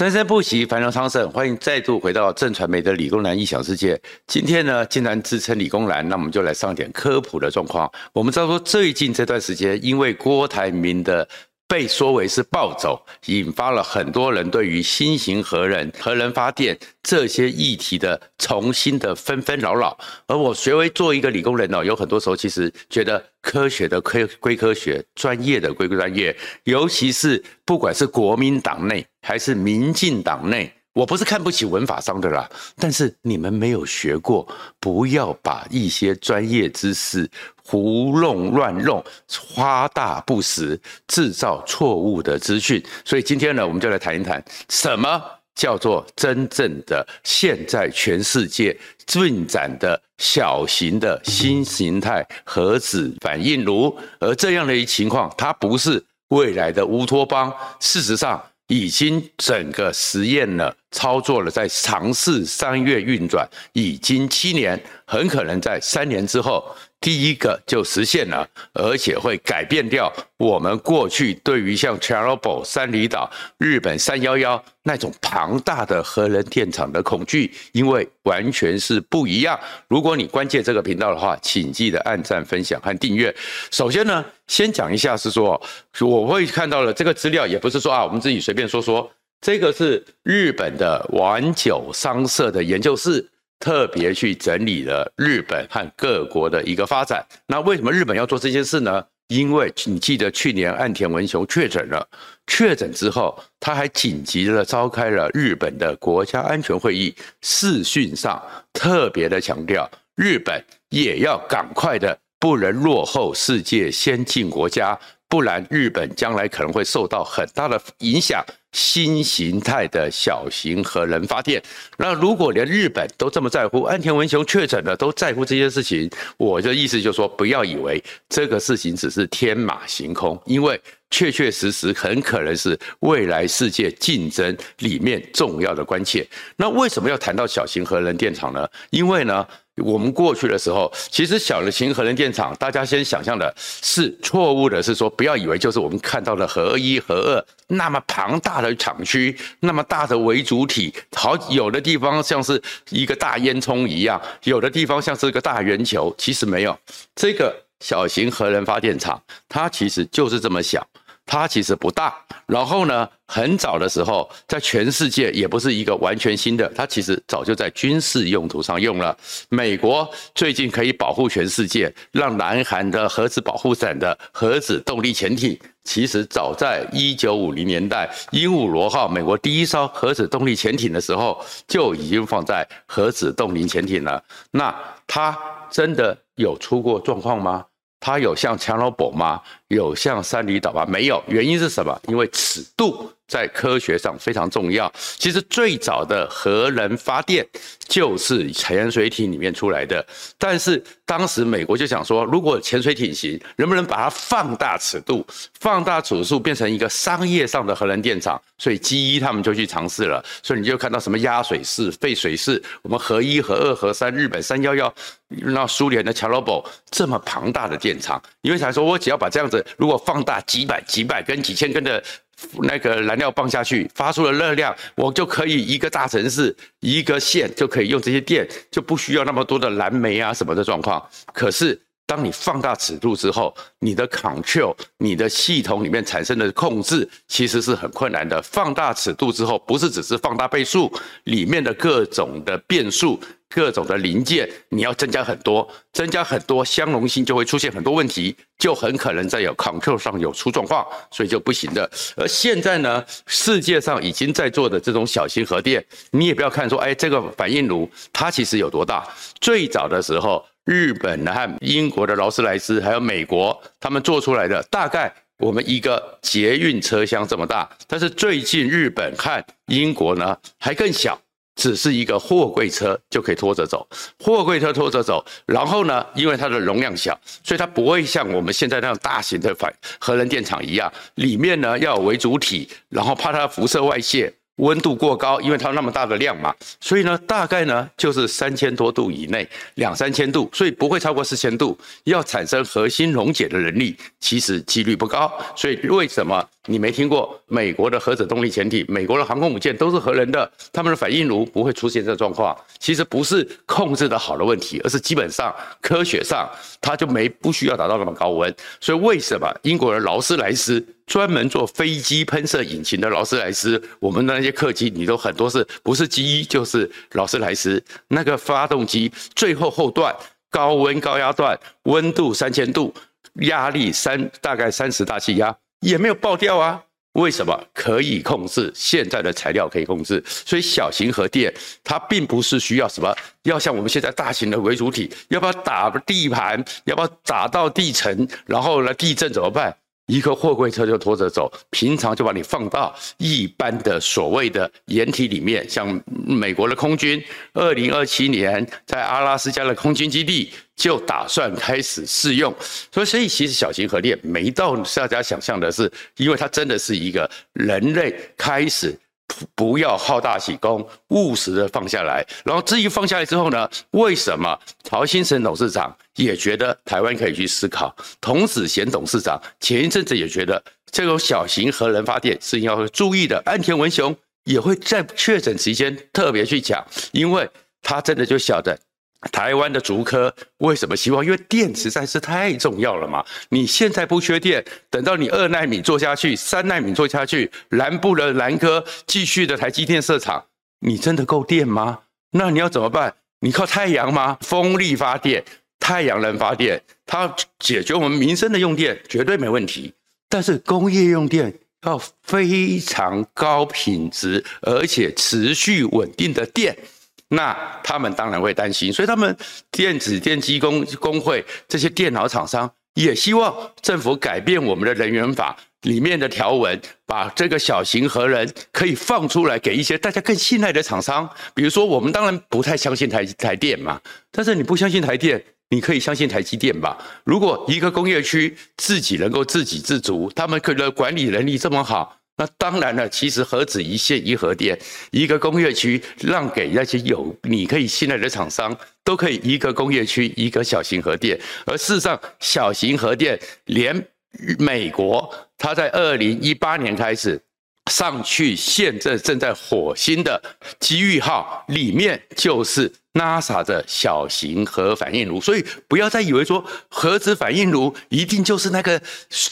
生生不息，繁荣昌盛。欢迎再度回到正传媒的理工男异想世界。今天呢，竟然自称理工男，那我们就来上点科普的状况。我们知道说，最近这段时间，因为郭台铭的被说为是暴走，引发了很多人对于新型核能、核能发电这些议题的重新的纷纷扰扰。而我学为做一个理工人哦，有很多时候其实觉得科学的科归科学，专业的归专业，尤其是不管是国民党内还是民进党内。我不是看不起文法商的啦，但是你们没有学过，不要把一些专业知识胡弄乱弄、夸大不实，制造错误的资讯。所以今天呢，我们就来谈一谈什么叫做真正的现在全世界进展的小型的新形态核子反应炉，而这样的一情况，它不是未来的乌托邦，事实上。已经整个实验了，操作了，在尝试三月运转，已经七年，很可能在三年之后，第一个就实现了，而且会改变掉我们过去对于像 Chernobyl 三里岛、日本三幺幺那种庞大的核能电厂的恐惧，因为完全是不一样。如果你关注这个频道的话，请记得按赞、分享和订阅。首先呢，先讲一下是说，我会看到了这个资料，也不是说啊，我们自己随便说说，这个是日本的丸九商社的研究室。特别去整理了日本和各国的一个发展。那为什么日本要做这件事呢？因为你记得去年岸田文雄确诊了，确诊之后，他还紧急的召开了日本的国家安全会议，视讯上特别的强调，日本也要赶快的，不能落后世界先进国家，不然日本将来可能会受到很大的影响。新形态的小型核能发电，那如果连日本都这么在乎，安田文雄确诊了都在乎这件事情，我的意思就是说，不要以为这个事情只是天马行空，因为确确实实很可能是未来世界竞争里面重要的关切。那为什么要谈到小型核能电厂呢？因为呢，我们过去的时候，其实小的型核能电厂，大家先想象的是错误的，是说不要以为就是我们看到的核一、核二那么庞大的厂区，那么大的为主体，好，有的地方像是一个大烟囱一样，有的地方像是一个大圆球，其实没有。这个小型核能发电厂，它其实就是这么小。它其实不大，然后呢，很早的时候，在全世界也不是一个完全新的，它其实早就在军事用途上用了。美国最近可以保护全世界，让南韩的核子保护伞的核子动力潜艇，其实早在一九五零年代，鹦鹉螺号美国第一艘核子动力潜艇的时候，就已经放在核子动力潜艇了。那它真的有出过状况吗？它有像 Chernobyl 吗？有像三里岛吗？没有。原因是什么？因为尺度。在科学上非常重要。其实最早的核能发电就是潜水艇里面出来的。但是当时美国就想说，如果潜水艇行，能不能把它放大尺度，放大尺度变成一个商业上的核能电厂？所以 G 一他们就去尝试了。所以你就看到什么压水式、废水式，我们核一、核二、核三，日本三幺幺，那苏联的 c h e r n o b l 这么庞大的电厂，因为想说，我只要把这样子，如果放大几百、几百根、几千根的。那个燃料棒下去，发出了热量，我就可以一个大城市一个县就可以用这些电，就不需要那么多的燃煤啊什么的状况。可是当你放大尺度之后，你的 control，你的系统里面产生的控制其实是很困难的。放大尺度之后，不是只是放大倍数，里面的各种的变数。各种的零件你要增加很多，增加很多，相容性就会出现很多问题，就很可能在有 control 上有出状况，所以就不行的。而现在呢，世界上已经在做的这种小型核电，你也不要看说，哎，这个反应炉它其实有多大？最早的时候，日本和英国的劳斯莱斯，还有美国，他们做出来的大概我们一个捷运车厢这么大，但是最近日本和英国呢还更小。只是一个货柜车就可以拖着走，货柜车拖着走，然后呢，因为它的容量小，所以它不会像我们现在那样大型的反核能电厂一样，里面呢要有为主体，然后怕它辐射外泄。温度过高，因为它那么大的量嘛，所以呢，大概呢就是三千多度以内，两三千度，所以不会超过四千度。要产生核心溶解的能力，其实几率不高。所以为什么你没听过美国的核子动力潜艇、美国的航空母舰都是核能的，他们的反应炉不会出现这状况？其实不是控制的好的问题，而是基本上科学上它就没不需要达到那么高温。所以为什么英国人劳斯莱斯？专门做飞机喷射引擎的劳斯莱斯，我们的那些客机，你都很多是不是 G1 就是劳斯莱斯那个发动机最后后段高温高压段，温度三千度，压力三大概三十大气压也没有爆掉啊？为什么可以控制？现在的材料可以控制，所以小型核电它并不是需要什么，要像我们现在大型的为主体，要不要打地盘，要不要打到地层，然后呢地震怎么办？一个货柜车就拖着走，平常就把你放到一般的所谓的掩体里面，像美国的空军，二零二七年在阿拉斯加的空军基地就打算开始试用，所以所以其实小型核电没到大家想象的是，因为它真的是一个人类开始。不要好大喜功，务实的放下来。然后至于放下来之后呢，为什么曹兴诚董事长也觉得台湾可以去思考？童子贤董事长前一阵子也觉得这种小型核能发电是要注意的。岸田文雄也会在确诊期间特别去讲，因为他真的就晓得。台湾的竹科为什么希望？因为电实在是太重要了嘛！你现在不缺电，等到你二奈米做下去，三奈米做下去，南部的南科继续的台积电设厂，你真的够电吗？那你要怎么办？你靠太阳吗？风力发电、太阳能发电，它解决我们民生的用电绝对没问题。但是工业用电要非常高品质而且持续稳定的电。那他们当然会担心，所以他们电子电机工工会这些电脑厂商也希望政府改变我们的人员法里面的条文，把这个小型核能可以放出来给一些大家更信赖的厂商。比如说，我们当然不太相信台台电嘛，但是你不相信台电，你可以相信台积电吧？如果一个工业区自己能够自给自足，他们可能管理能力这么好。那当然了，其实核子一线一核电，一个工业区让给那些有你可以信赖的厂商，都可以一个工业区一个小型核电。而事实上，小型核电连美国，它在二零一八年开始上去，现在正在火星的机遇号里面就是 NASA 的小型核反应炉。所以不要再以为说核子反应炉一定就是那个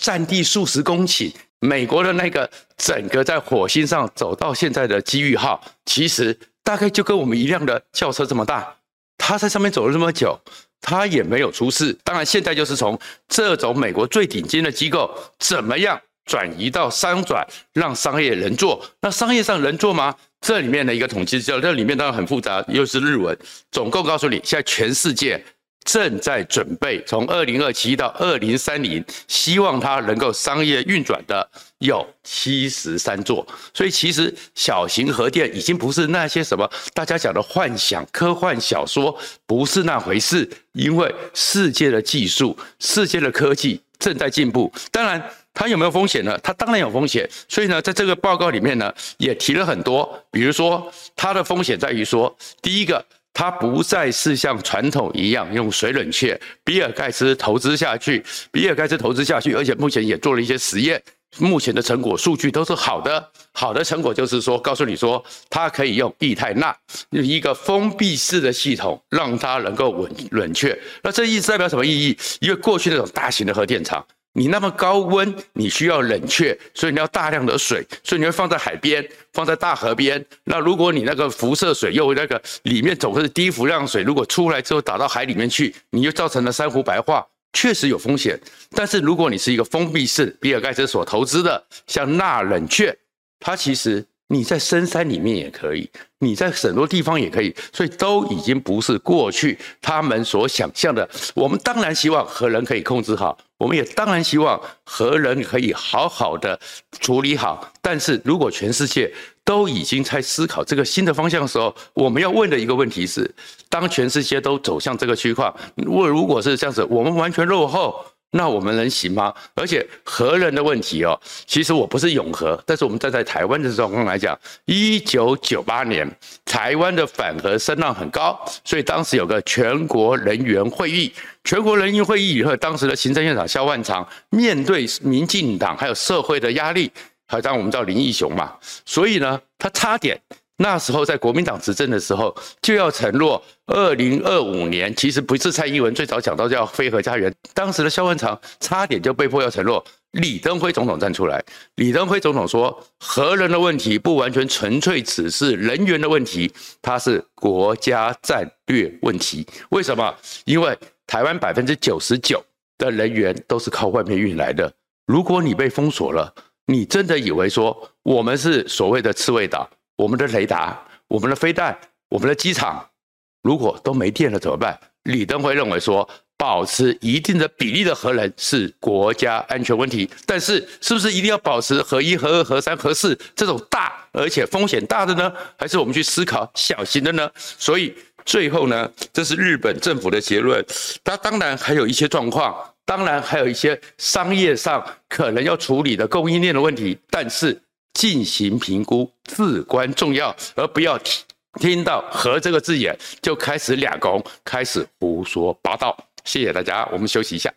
占地数十公顷。美国的那个整个在火星上走到现在的机遇号，其实大概就跟我们一辆的轿车这么大，它在上面走了这么久，它也没有出事。当然，现在就是从这种美国最顶尖的机构，怎么样转移到商转，让商业人做。那商业上人做吗？这里面的一个统计资料，这里面当然很复杂，又是日文。总共告诉你，现在全世界。正在准备从二零二七到二零三零，希望它能够商业运转的有七十三座，所以其实小型核电已经不是那些什么大家讲的幻想、科幻小说，不是那回事。因为世界的技术、世界的科技正在进步。当然，它有没有风险呢？它当然有风险。所以呢，在这个报告里面呢，也提了很多，比如说它的风险在于说，第一个。它不再是像传统一样用水冷却，比尔盖茨投资下去，比尔盖茨投资下去，而且目前也做了一些实验，目前的成果数据都是好的。好的成果就是说，告诉你说，它可以用液态钠，用一个封闭式的系统，让它能够稳冷却。那这意思代表什么意义？因为过去那种大型的核电厂。你那么高温，你需要冷却，所以你要大量的水，所以你会放在海边，放在大河边。那如果你那个辐射水又那个里面总是低氟量水，如果出来之后打到海里面去，你就造成了珊瑚白化，确实有风险。但是如果你是一个封闭式，比尔盖茨所投资的，像钠冷却，它其实。你在深山里面也可以，你在很多地方也可以，所以都已经不是过去他们所想象的。我们当然希望核能可以控制好，我们也当然希望核能可以好好的处理好。但是如果全世界都已经在思考这个新的方向的时候，我们要问的一个问题是：当全世界都走向这个区块，如果如果是这样子，我们完全落后，那我们能行吗？而且核能的问题哦，其实我不是永核，但是我们站在台湾的状况来讲，一九九八年台湾的反核声浪很高，所以当时有个全国人员会议，全国人员会议以后，当时的行政院长萧万长面对民进党还有社会的压力，还有当我们叫林义雄嘛，所以呢，他差点。那时候在国民党执政的时候，就要承诺二零二五年，其实不是蔡英文最早讲到叫非核家园，当时的萧万长差点就被迫要承诺。李登辉总统站出来，李登辉总统说，核能的问题不完全纯粹只是能源的问题，它是国家战略问题。为什么？因为台湾百分之九十九的人员都是靠外面运来的，如果你被封锁了，你真的以为说我们是所谓的刺猬岛？我们的雷达、我们的飞弹、我们的机场，如果都没电了怎么办？李登辉认为说，保持一定的比例的核能是国家安全问题，但是是不是一定要保持核一、核二、核三、核四这种大而且风险大的呢？还是我们去思考小型的呢？所以最后呢，这是日本政府的结论。它当然还有一些状况，当然还有一些商业上可能要处理的供应链的问题，但是。进行评估至关重要，而不要听听到“和”这个字眼就开始两公，开始胡说八道。谢谢大家，我们休息一下。